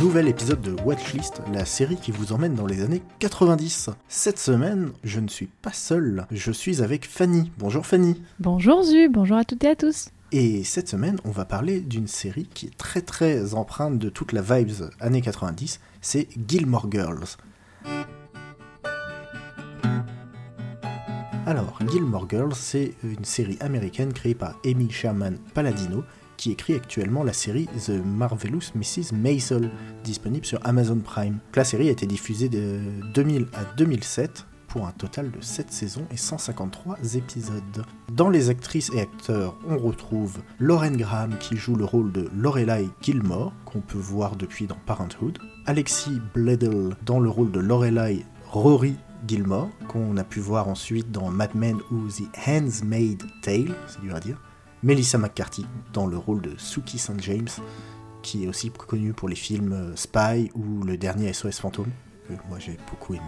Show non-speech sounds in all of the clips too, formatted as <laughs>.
nouvel épisode de Watchlist, la série qui vous emmène dans les années 90. Cette semaine, je ne suis pas seul, je suis avec Fanny. Bonjour Fanny. Bonjour Zu, bonjour à toutes et à tous. Et cette semaine, on va parler d'une série qui est très très empreinte de toute la vibes années 90, c'est Gilmore Girls. Alors, Gilmore Girls, c'est une série américaine créée par Amy Sherman Palladino qui écrit actuellement la série The Marvelous Mrs. Maisel, disponible sur Amazon Prime. La série a été diffusée de 2000 à 2007 pour un total de 7 saisons et 153 épisodes. Dans les actrices et acteurs, on retrouve Lauren Graham qui joue le rôle de Lorelai Gilmore, qu'on peut voir depuis dans Parenthood, Alexis Bledel dans le rôle de Lorelai Rory Gilmore, qu'on a pu voir ensuite dans Mad Men ou The Handmaid's Tale, c'est dur à dire, Melissa McCarthy dans le rôle de Suki St. James, qui est aussi connue pour les films euh, Spy ou le dernier SOS Fantôme, que moi j'ai beaucoup aimé.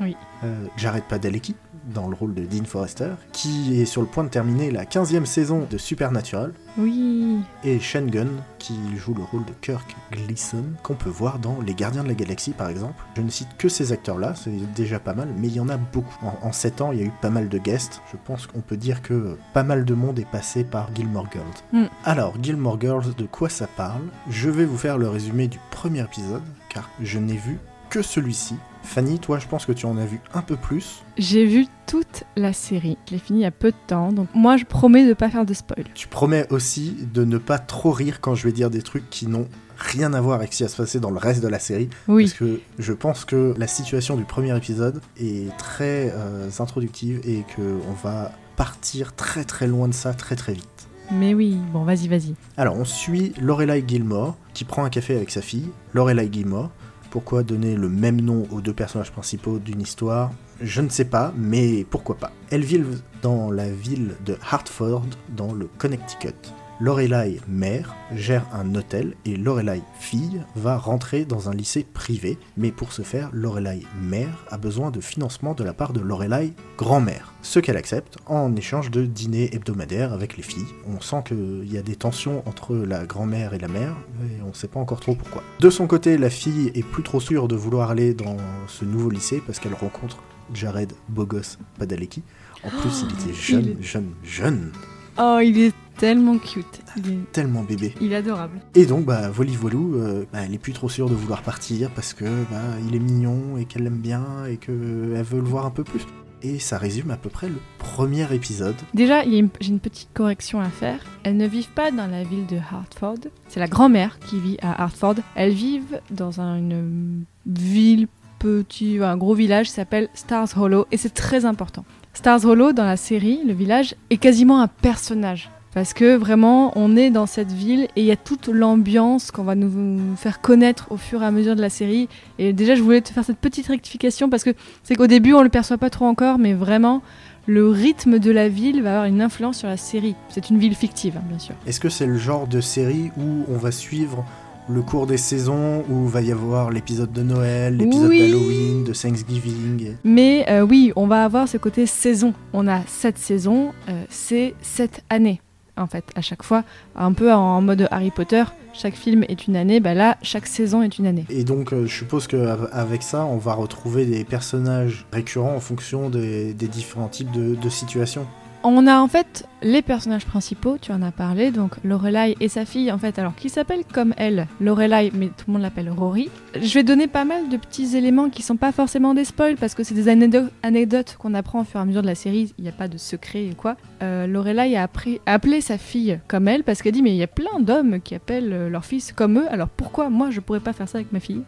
Oui. Euh, Jared Padalecki dans le rôle de Dean Forrester, qui est sur le point de terminer la 15e saison de Supernatural, Oui. et Shane Gunn, qui joue le rôle de Kirk Gleason, qu'on peut voir dans Les Gardiens de la Galaxie par exemple. Je ne cite que ces acteurs-là, c'est déjà pas mal, mais il y en a beaucoup. En, en 7 ans, il y a eu pas mal de guests. Je pense qu'on peut dire que pas mal de monde est passé par Gilmore Girls. Mm. Alors, Gilmore Girls, de quoi ça parle? Je vais vous faire le résumé du premier épisode, car je n'ai vu que celui-ci. Fanny, toi, je pense que tu en as vu un peu plus. J'ai vu toute la série. Je l'ai fini il y a peu de temps, donc moi je promets de pas faire de spoil. Tu promets aussi de ne pas trop rire quand je vais dire des trucs qui n'ont rien à voir avec ce qui va se passer dans le reste de la série. Oui. Parce que je pense que la situation du premier épisode est très euh, introductive et qu'on va partir très très loin de ça très très vite. Mais oui, bon, vas-y, vas-y. Alors on suit Lorelai Gilmore qui prend un café avec sa fille, Lorelai Gilmore. Pourquoi donner le même nom aux deux personnages principaux d'une histoire Je ne sais pas, mais pourquoi pas. Elles vivent dans la ville de Hartford, dans le Connecticut. Lorelai, mère, gère un hôtel et Lorelai, fille, va rentrer dans un lycée privé. Mais pour ce faire, Lorelai, mère, a besoin de financement de la part de Lorelai, grand-mère. Ce qu'elle accepte en échange de dîners hebdomadaires avec les filles. On sent qu'il y a des tensions entre la grand-mère et la mère, et on ne sait pas encore trop pourquoi. De son côté, la fille est plus trop sûre de vouloir aller dans ce nouveau lycée parce qu'elle rencontre Jared Bogos Padalecki. En plus, il était jeune, <gasps> il jeune, jeune, Oh, il est tellement cute. Il est, tellement bébé. il est adorable. Et donc, bah, Voli Voilou, euh, bah, elle est plus trop sûre de vouloir partir parce que bah, il est mignon et qu'elle l'aime bien et qu'elle veut le voir un peu plus. Et ça résume à peu près le premier épisode. Déjà, une- j'ai une petite correction à faire. Elles ne vivent pas dans la ville de Hartford. C'est la grand-mère qui vit à Hartford. Elles vivent dans un- une ville petit, un gros village s'appelle Stars Hollow et c'est très important. Stars Hollow dans la série, le village est quasiment un personnage. Parce que vraiment, on est dans cette ville et il y a toute l'ambiance qu'on va nous faire connaître au fur et à mesure de la série. Et déjà, je voulais te faire cette petite rectification parce que c'est qu'au début, on le perçoit pas trop encore, mais vraiment, le rythme de la ville va avoir une influence sur la série. C'est une ville fictive, hein, bien sûr. Est-ce que c'est le genre de série où on va suivre le cours des saisons, où va y avoir l'épisode de Noël, l'épisode Oui. d'Halloween, de Thanksgiving Mais euh, oui, on va avoir ce côté saison. On a sept saisons, euh, c'est sept années. En fait, à chaque fois, un peu en mode Harry Potter, chaque film est une année, bah là, chaque saison est une année. Et donc, euh, je suppose qu'avec ça, on va retrouver des personnages récurrents en fonction des, des différents types de, de situations. On a en fait les personnages principaux, tu en as parlé, donc Lorelai et sa fille, en fait, alors qui s'appelle comme elle, Lorelai, mais tout le monde l'appelle Rory. Je vais donner pas mal de petits éléments qui sont pas forcément des spoils parce que c'est des anecdotes qu'on apprend au fur et à mesure de la série, il n'y a pas de secret ou quoi. Euh, Lorelai a appelé sa fille comme elle parce qu'elle dit mais il y a plein d'hommes qui appellent euh, leur fils comme eux, alors pourquoi moi je pourrais pas faire ça avec ma fille?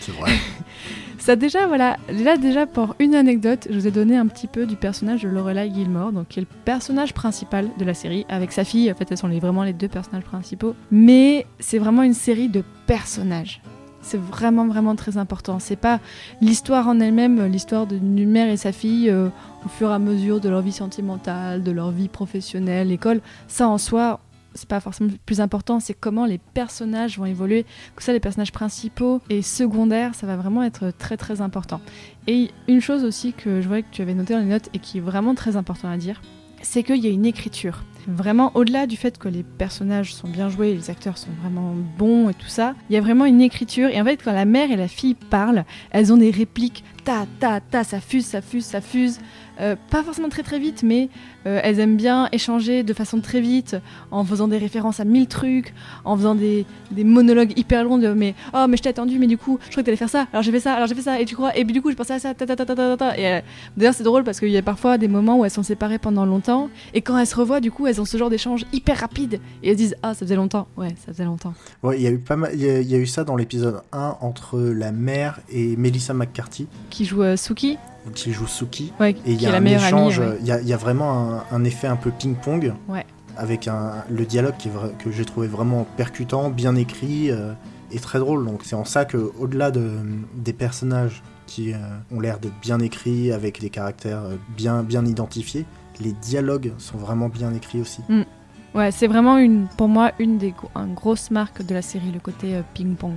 C'est vrai. <laughs> ça déjà, voilà, là déjà pour une anecdote, je vous ai donné un petit peu du personnage de Lorelai Gilmore, donc qui est le personnage principal de la série, avec sa fille, en fait elles sont les- vraiment les deux personnages principaux, mais c'est vraiment une série de personnages. C'est vraiment vraiment très important. C'est pas l'histoire en elle-même, l'histoire d'une mère et sa fille euh, au fur et à mesure de leur vie sentimentale, de leur vie professionnelle, l'école. Ça en soi, c'est pas forcément le plus important, c'est comment les personnages vont évoluer. Que ça, les personnages principaux et secondaires, ça va vraiment être très très important. Et une chose aussi que je voyais que tu avais noté dans les notes et qui est vraiment très important à dire, c'est qu'il y a une écriture. Vraiment au-delà du fait que les personnages sont bien joués, les acteurs sont vraiment bons et tout ça, il y a vraiment une écriture. Et en fait, quand la mère et la fille parlent, elles ont des répliques ta ta ta, ça fuse, ça fuse, ça fuse. Euh, pas forcément très très vite, mais euh, elles aiment bien échanger de façon très vite, en faisant des références à mille trucs, en faisant des, monologues hyper longs de mais oh mais je t'ai attendu, mais du coup je crois que t'allais faire ça, alors j'ai fait ça, alors j'ai fait ça, et tu crois, et puis du coup je pensais à ça, ta ta ta ta ta ta. Et euh, d'ailleurs c'est drôle parce qu'il y a parfois des moments où elles sont séparées pendant longtemps, et quand elles se revoient, du coup elles ont ce genre d'échange hyper rapide, et elles disent ah ça faisait longtemps, ouais ça faisait longtemps. Ouais, il y a eu pas mal, il y, a- il y a eu ça dans l'épisode 1 entre la mère et Melissa McCarthy, Qui joue euh, Suki, qui joue Suki. ouais, Et il y a la un échange, amie. ouais. il y, a, il y a vraiment un, un effet un peu ping-pong. Ouais. Avec un, le dialogue qui est que j'ai trouvé vraiment percutant, bien écrit euh, et très drôle. Donc c'est en ça que, au-delà de, des personnages qui euh, ont l'air d'être bien écrits, avec des caractères bien, bien identifiés, les dialogues sont vraiment bien écrits aussi. Ouais, c'est vraiment une, pour moi une des une grosse marque de la série, le côté euh, ping-pong.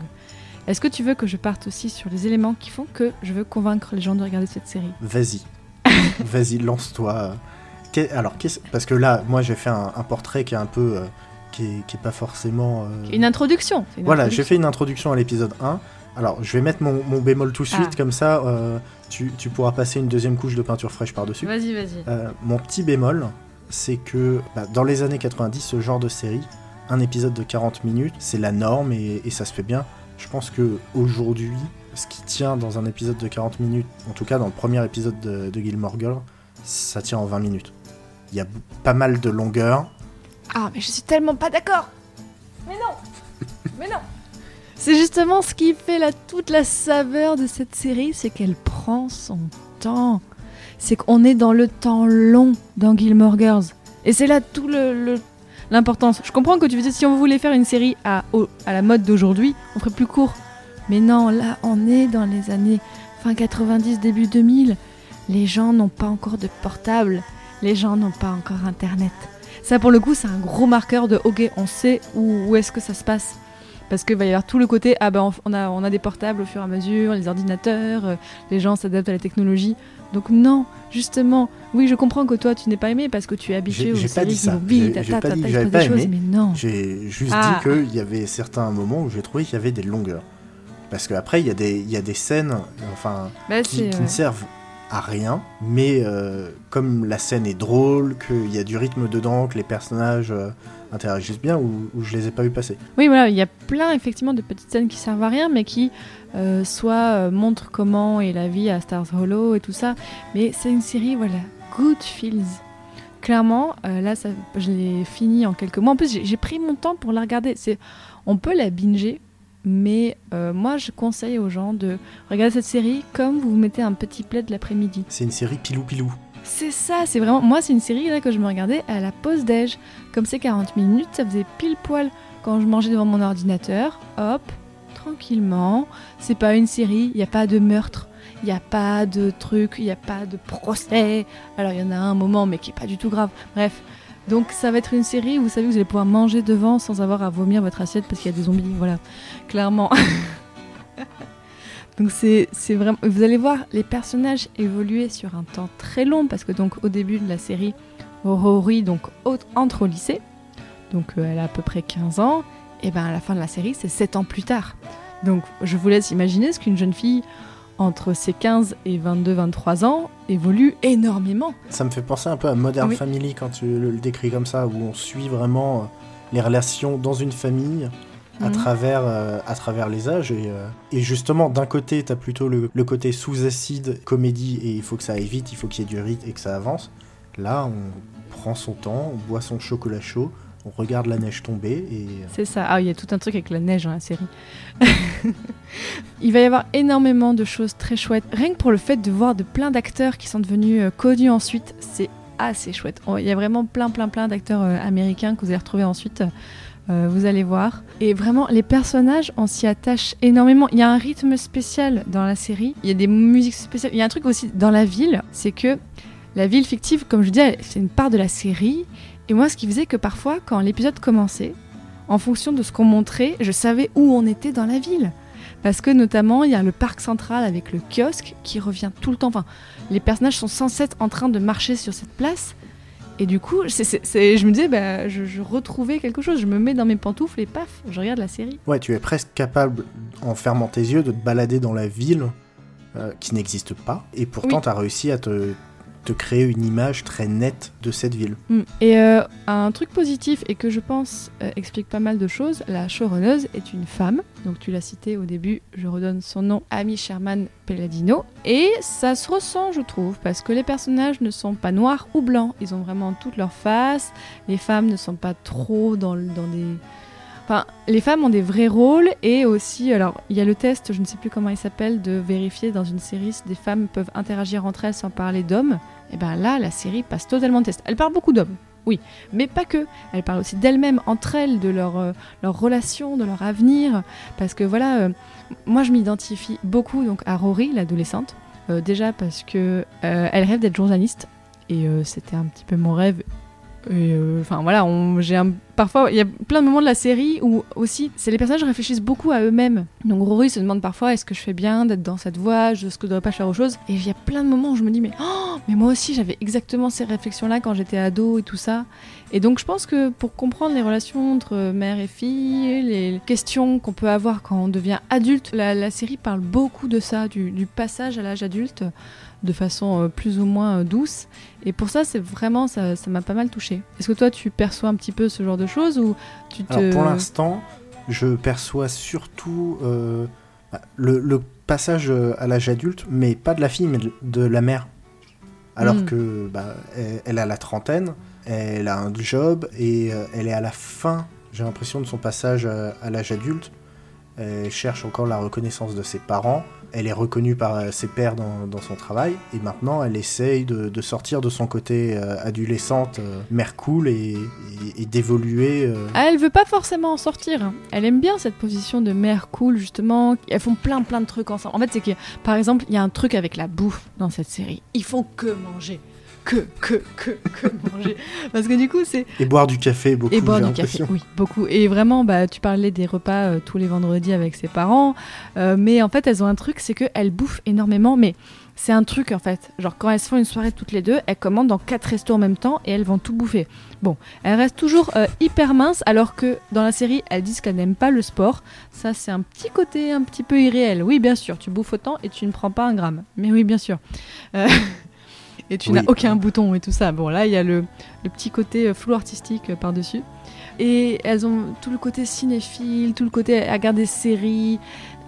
Est-ce que tu veux que je parte aussi sur les éléments qui font que je veux convaincre les gens de regarder cette série? Vas-y, <laughs> vas-y, lance-toi. Alors, parce que là, moi j'ai fait un, un portrait qui est un peu. euh, qui, est, qui est pas forcément. euh, Une introduction. une Voilà, j'ai fait une introduction à l'épisode 1. Alors, je vais mettre mon, mon bémol tout de suite, Ah. comme ça, euh, tu, tu pourras passer une deuxième couche de peinture fraîche par-dessus. Vas-y, vas-y. Euh, mon petit bémol, c'est que bah, dans les années 90, ce genre de série, un épisode de 40 minutes, c'est la norme et, et ça se fait bien. Je pense que aujourd'hui, ce qui tient dans un épisode de 40 minutes, en tout cas dans le premier épisode de, de Gilmore Girls, ça tient en 20 minutes. Il y a pas mal de longueur. Ah, mais je suis tellement pas d'accord. Mais non, mais non. C'est justement ce qui fait la, toute la saveur de cette série, c'est qu'elle prend son temps. C'est qu'on est dans le temps long dans Gilmore Girls. Et c'est là tout l'importance. Je comprends que tu veux dire si on voulait faire une série à, à la mode d'aujourd'hui, on ferait plus court. Mais non, là, on est dans les années fin 90, début 2000. Les gens n'ont pas encore de portable. Les gens n'ont pas encore Internet. Ça, pour le coup, c'est un gros marqueur de OK, on sait où, où est-ce que ça se passe. Parce qu'il va y avoir tout le côté ah ben on a, on a des portables au fur et à mesure, les ordinateurs, euh, les gens s'adaptent à la technologie. Donc non, justement, oui, je comprends que toi tu n'es pas aimé parce que tu es habitué aux séries qui vont vite, J'ai- j'ai ta, pas ta, dit ta, que il se j'avais passe pas des choses, mais non. J'ai juste Ah. dit qu'il y avait certains moments où j'ai trouvé qu'il y avait des longueurs. Parce qu'après, il y, a des- il y a des scènes enfin, Bah, qui, qui euh, ne servent à rien, mais euh, comme la scène est drôle, qu'il y a du rythme dedans, que les personnages euh, interagissent bien, ou, ou je les ai pas vus passer. Oui, voilà, il y a plein effectivement de petites scènes qui servent à rien, mais qui euh, soit euh, montrent comment est la vie à Stars Hollow et tout ça. Mais c'est une série, voilà, good feels. Clairement, euh, là, ça, je l'ai fini en quelques mois. En plus, j'ai pris mon temps pour la regarder. C'est, on peut la binger, mais euh, moi, je conseille aux gens de regarder cette série comme vous vous mettez un petit plaid l'après-midi. C'est une série pilou-pilou. C'est ça, c'est vraiment. Moi, c'est une série là que je me regardais à la pause déj. Comme c'est 40 minutes, ça faisait pile poil quand je mangeais devant mon ordinateur. Hop, tranquillement. C'est pas une série, il n'y a pas de meurtre, il n'y a pas de truc, il n'y a pas de procès. Alors, il y en a un moment, mais qui est pas du tout grave. Bref. Donc, ça va être une série où vous savez que vous allez pouvoir manger devant sans avoir à vomir votre assiette parce qu'il y a des zombies. Voilà, clairement. <laughs> Donc c'est vraiment vous allez voir les personnages évoluer sur un temps très long parce que donc au début de la série Rory donc entre au lycée. Donc euh, elle a à peu près 15 ans et ben à la fin de la série c'est 7 ans plus tard. Donc je vous laisse imaginer ce qu'une jeune fille entre ses 15 et 22 23 ans évolue énormément. Ça me fait penser un peu à Modern Oui. Family quand tu le, le décris comme ça, où on suit vraiment euh, les relations dans une famille à, Mhm. travers, euh, à travers les âges. Et, euh, et justement, d'un côté, tu as plutôt le, le côté sous-acide, comédie, et il faut que ça aille vite, il faut qu'il y ait du rythme et que ça avance. Là, on prend son temps, on boit son chocolat chaud, on regarde la neige tomber, et euh, C'est ça. Ah, il y a tout un truc avec la neige dans la série. <laughs> il va y avoir énormément de choses très chouettes. Rien que pour le fait de voir de plein d'acteurs qui sont devenus connus ensuite, c'est assez chouette. Oh, Il y a vraiment plein, plein, plein d'acteurs américains que vous allez retrouver ensuite. Euh, vous allez voir. Et vraiment, les personnages, on s'y attache énormément. Il y a un rythme spécial dans la série. Il y a des musiques spéciales. Il y a un truc aussi dans la ville, c'est que la ville fictive, comme je dis, elle- c'est une part de la série. Et moi, ce qui faisait que parfois, quand l'épisode commençait, en fonction de ce qu'on montrait, je savais où on était dans la ville. Parce que notamment, il y a le parc central avec le kiosque qui revient tout le temps. Enfin, les personnages sont sans cesse en train de marcher sur cette place. Et du coup, je me disais, bah, je, je retrouvais quelque chose. Je me mets dans mes pantoufles et paf, je regarde la série. Ouais, tu es presque capable, en fermant tes yeux, de te balader dans la ville euh, qui n'existe pas, et pourtant Oui. tu as réussi à te, te créer une image très nette de cette ville. Mm. Et euh, un truc positif et que je pense euh, explique pas mal de choses, la showrunneuse est une femme. Donc tu l'as cité au début, je redonne son nom, Amy Sherman Pelladino. Et ça se ressent, je trouve, parce que les personnages ne sont pas noirs ou blancs. Ils ont vraiment toutes leurs faces. Les femmes ne sont pas trop dans, des... Enfin, les femmes ont des vrais rôles et aussi, alors il y a le test, je ne sais plus comment il s'appelle, de vérifier dans une série si des femmes peuvent interagir entre elles sans parler d'hommes. Et ben là, la série passe totalement le test. Elle parle beaucoup d'hommes, oui, mais pas que. Elle parle aussi d'elles-mêmes, entre elles, de leur, euh, relation, de leur avenir. Parce que voilà, euh, moi je m'identifie beaucoup donc à Rory, l'adolescente. Euh, déjà parce que euh, elle rêve d'être journaliste et c'était un petit peu mon rêve. Enfin voilà, j'ai un- parfois il y a plein de moments de la série où aussi c'est les personnages réfléchissent beaucoup à eux-mêmes. Donc Rory se demande parfois est-ce que je fais bien d'être dans cette voie, est-ce que je devrais pas faire autre chose. Et il y a plein de moments où je me dis mais oh, mais moi aussi j'avais exactement ces réflexions-là quand j'étais ado et tout ça. Et donc je pense que pour comprendre les relations entre mère et fille, les questions qu'on peut avoir quand on devient adulte, la, série parle beaucoup de ça, du, passage à l'âge adulte de façon euh, plus ou moins euh, douce. Et pour ça, c'est vraiment, ça m'a pas mal touché. Est-ce que toi, tu perçois un petit peu ce genre de choses ou tu te... Alors pour l'instant, je perçois surtout euh, bah, le, le passage euh, à l'âge adulte, mais pas de la fille, mais de, de la mère. Alors Mm. que bah, elle, elle a la trentaine, elle a un job et euh, elle est à la fin, j'ai l'impression, de son passage à, à l'âge adulte. Elle cherche encore la reconnaissance de ses parents. Elle est reconnue par euh, ses pairs dans, son travail. Et maintenant, elle essaye de, sortir de son côté euh, adolescente, euh, mère cool, et d'évoluer. euh, Ah, elle veut pas forcément en sortir. hein. Elle aime bien cette position de mère cool, justement. Elles font plein plein de trucs ensemble. En fait, c'est que, par exemple, il y a un truc avec la bouffe dans cette série. Ils font que manger. Que, que, que, que <laughs> manger. Parce que du coup, c'est Et boire du café beaucoup, Et boire du café, oui, beaucoup. Et vraiment, bah, tu parlais des repas euh, tous les vendredis avec ses parents, euh, mais en fait, elles ont un truc, c'est qu'elles bouffent énormément, mais c'est un truc en fait. Genre, quand elles se font une soirée toutes les deux, elles commandent dans quatre restos en même temps et elles vont tout bouffer. Bon, elles restent toujours euh, hyper minces, alors que dans la série, elles disent qu'elles n'aiment pas le sport. Ça, c'est un petit côté un petit peu irréel. Oui, bien sûr, tu bouffes autant et tu ne prends pas un gramme. Mais oui, bien sûr. <laughs> Et tu Oui. n'as aucun bouton et tout ça. Bon, là, il y a le, le petit côté euh, flou artistique euh, par-dessus. Et elles ont tout le côté cinéphile, tout le côté à regarder des séries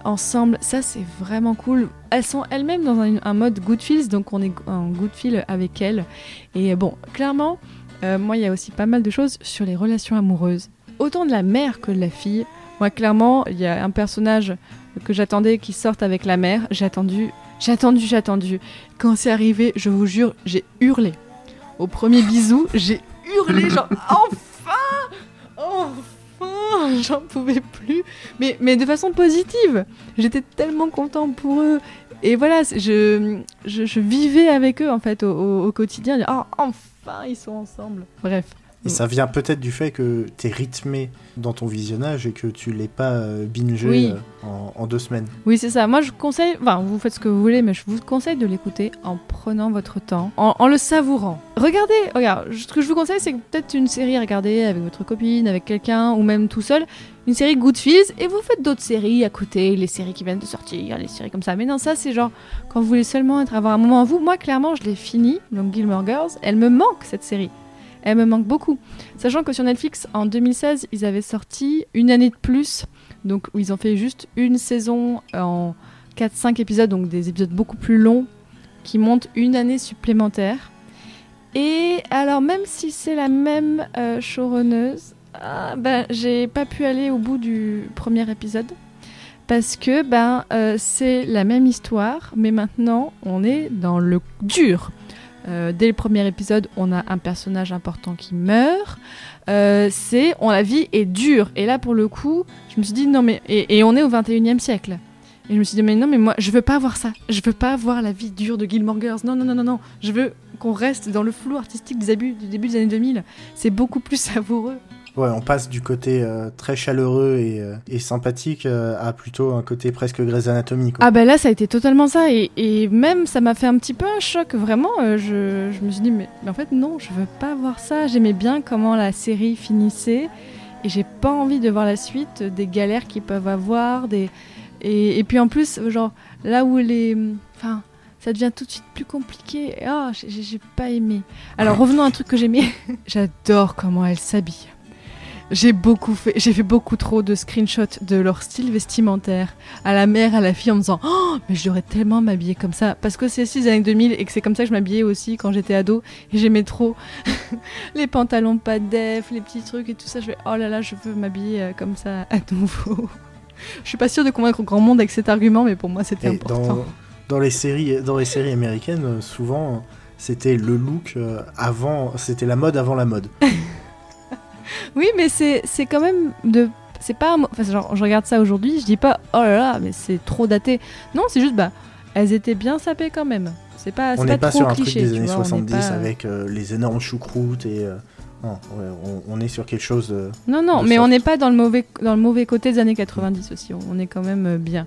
ensemble. Ça, c'est vraiment cool. Elles sont elles-mêmes dans un, un mode good feels, donc on est en good feel avec elles. Et bon, clairement, euh, moi, il y a aussi pas mal de choses sur les relations amoureuses. Autant de la mère que de la fille. Moi, clairement, il y a un personnage que j'attendais qui sorte avec la mère. J'ai attendu, j'ai attendu, j'ai attendu. Quand c'est arrivé, je vous jure, j'ai hurlé. Au premier bisou, j'ai hurlé, <laughs> genre enfin Enfin J'en pouvais plus. Mais, mais de façon positive. J'étais tellement content pour eux. Et voilà, je, je, je vivais avec eux en fait au, au- au quotidien. Oh, enfin, ils sont ensemble. Bref. Et ça vient peut-être du fait que t'es rythmé dans ton visionnage et que tu l'es pas euh, bingé Oui. euh, en, en deux semaines. Oui, c'est ça. Moi, je conseille, enfin, vous faites ce que vous voulez, mais je vous conseille de l'écouter en prenant votre temps, en, en le savourant. Regardez, regarde, ce que je vous conseille, c'est peut-être une série à regarder avec votre copine, avec quelqu'un, ou même tout seul, une série Good Feels, et vous faites d'autres séries à côté, les séries qui viennent de sortir, les séries comme ça. Mais non, ça, c'est genre, quand vous voulez seulement être, avoir un moment à vous, moi, clairement, je l'ai fini, donc Gilmore Girls, elle me manque, cette série. Elle me manque beaucoup. Sachant que sur Netflix, en 2016, ils avaient sorti une année de plus donc ils ont fait juste une saison en 4-5 épisodes, donc des épisodes beaucoup plus longs, qui montent une année supplémentaire. Et alors même si c'est la même euh, showrunneuse, ah, ben, j'ai pas pu aller au bout du premier épisode. Parce que ben, euh, c'est la même histoire, mais maintenant on est dans le dur. Euh, dès le premier épisode, on a un personnage important qui meurt. Euh, c'est, on la vie est dure. Et là, pour le coup, je me suis dit non mais et, on est au 21e siècle. Et je me suis dit mais non mais moi je veux pas voir ça. Je veux pas voir la vie dure de Gilmore Girls. Non non non non non. Je veux qu'on reste dans le flou artistique des abus du début des années 2000. C'est beaucoup plus <laughs> savoureux. Ouais, on passe du côté euh, très chaleureux et, euh, et sympathique euh, à plutôt un côté presque Grey's Anatomy. Quoi. Ah ben là, ça a été totalement ça. Et, et même, ça m'a fait un petit peu un choc. Vraiment, je, je me suis dit, mais, mais en fait, non, je veux pas voir ça. J'aimais bien comment la série finissait. Et j'ai pas envie de voir la suite, des galères qu'ils peuvent avoir. Des... Et, et puis en plus, genre, là où les... Enfin, ça devient tout de suite plus compliqué. Ah, j'ai j'ai pas aimé. Alors revenons à un truc que j'aimais. <laughs> J'adore comment elle s'habille. J'ai beaucoup fait, j'ai fait beaucoup trop de screenshots de leur style vestimentaire à la mère, à la fille en me disant Oh, mais je devrais tellement m'habiller comme ça. Parce que c'est aussi les années 2000 et que c'est comme ça que je m'habillais aussi quand j'étais ado. Et j'aimais trop <laughs> les pantalons pas def, les petits trucs et tout ça. Je vais Oh là là, je veux m'habiller euh, comme ça à nouveau. <laughs> je suis pas sûre de convaincre grand monde avec cet argument, mais pour moi c'était important. dans, dans les séries, dans les séries américaines, euh, souvent, c'était le look euh, avant, c'était la mode avant la mode. <laughs> <laughs> Oui, mais c'est quand même de. C'est pas. Enfin, genre, je regarde ça aujourd'hui, je dis pas oh là là, mais c'est trop daté. Non, c'est juste, bah, elles étaient bien sapées quand même. C'est pas, on n'est pas, pas trop sur un cliché. truc des années vois, on est 70 pas- avec euh, les énormes choucroutes et. euh, non, ouais, on, on est sur quelque chose de. Non, non, de mais on n'est pas dans le, mauvais, dans le mauvais côté des années 90 aussi. On- On est quand même euh, bien.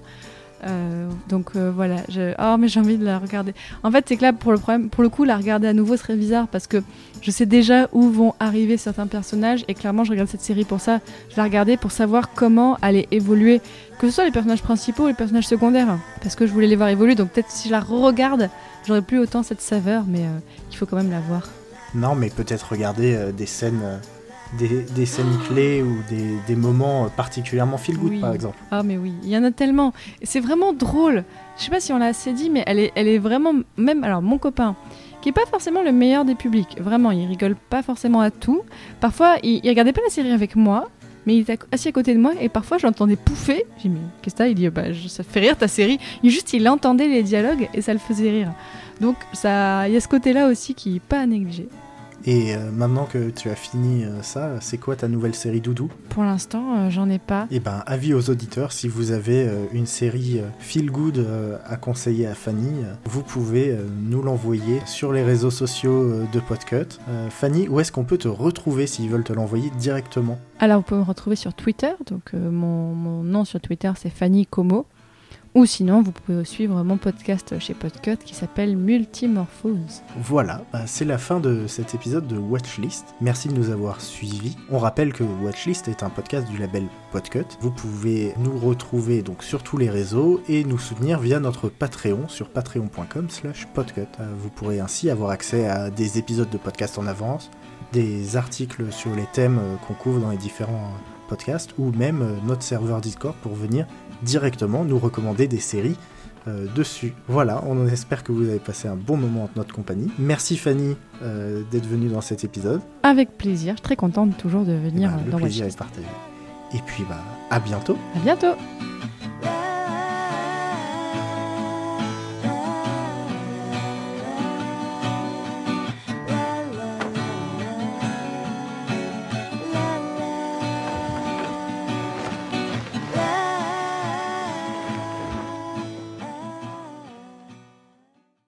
Euh, donc euh, voilà. Oh, mais j'ai envie de la regarder. En fait, c'est que là, pour le, problème, pour le coup, la regarder à nouveau serait bizarre parce que je sais déjà où vont arriver certains personnages et clairement, je regarde cette série pour ça. Je la regardais pour savoir comment allaient évoluer, que ce soit les personnages principaux ou les personnages secondaires, parce que je voulais les voir évoluer. Donc peut-être si je la re-regarde, j'aurais plus autant cette saveur, mais euh, il faut quand même la voir. Non, mais peut-être regarder des scènes. Des, des scènes clés ou des, des moments particulièrement feel good Oui. par exemple. Ah mais oui, il y en a tellement. C'est vraiment drôle. Je sais pas si on l'a assez dit, mais elle est, elle est vraiment même. Alors mon copain, qui est pas forcément le meilleur des publics. Vraiment, il rigole pas forcément à tout. Parfois, il, il regardait pas la série avec moi, mais il était assis à côté de moi et parfois je l'entendais pouffer. J'ai dit mais qu'est-ce que t'as? Il dit bah ça fait rire ta série. Il juste il entendait les dialogues et ça le faisait rire. Donc ça, il y a ce côté-là aussi qui est pas à négliger. Et euh, maintenant que tu as fini euh, ça, c'est quoi ta nouvelle série doudou? Pour l'instant, euh, j'en ai pas. Eh ben, avis aux auditeurs, si vous avez une série feel good à conseiller à Fanny, vous pouvez nous l'envoyer sur les réseaux sociaux de Podcut. Fanny, où est-ce qu'on peut te retrouver s'ils veulent te l'envoyer directement? Alors, vous pouvez me retrouver sur Twitter. Donc, mon, mon nom sur Twitter, c'est Fanny Como. Ou sinon, vous pouvez suivre mon podcast chez Podcut qui s'appelle Multimorphose. Voilà, bah, c'est la fin de cet épisode de Watchlist. Merci de nous avoir suivis. On rappelle que Watchlist est un podcast du label Podcut. Vous pouvez nous retrouver donc sur tous les réseaux et nous soutenir via notre Patreon sur patreon.com/podcut. Euh, Vous pourrez ainsi avoir accès à des épisodes de podcast en avance, des articles sur les thèmes euh, qu'on couvre dans les différents podcasts ou même euh, notre serveur Discord pour venir directement nous recommander des séries euh, dessus. Voilà, on espère que vous avez passé un bon moment en notre compagnie. Merci Fanny euh, d'être venue dans cet épisode. Avec plaisir. Je suis très contente toujours de Eh venir ben, euh, le dans plaisir est partagé. Et puis bah à bientôt. À bientôt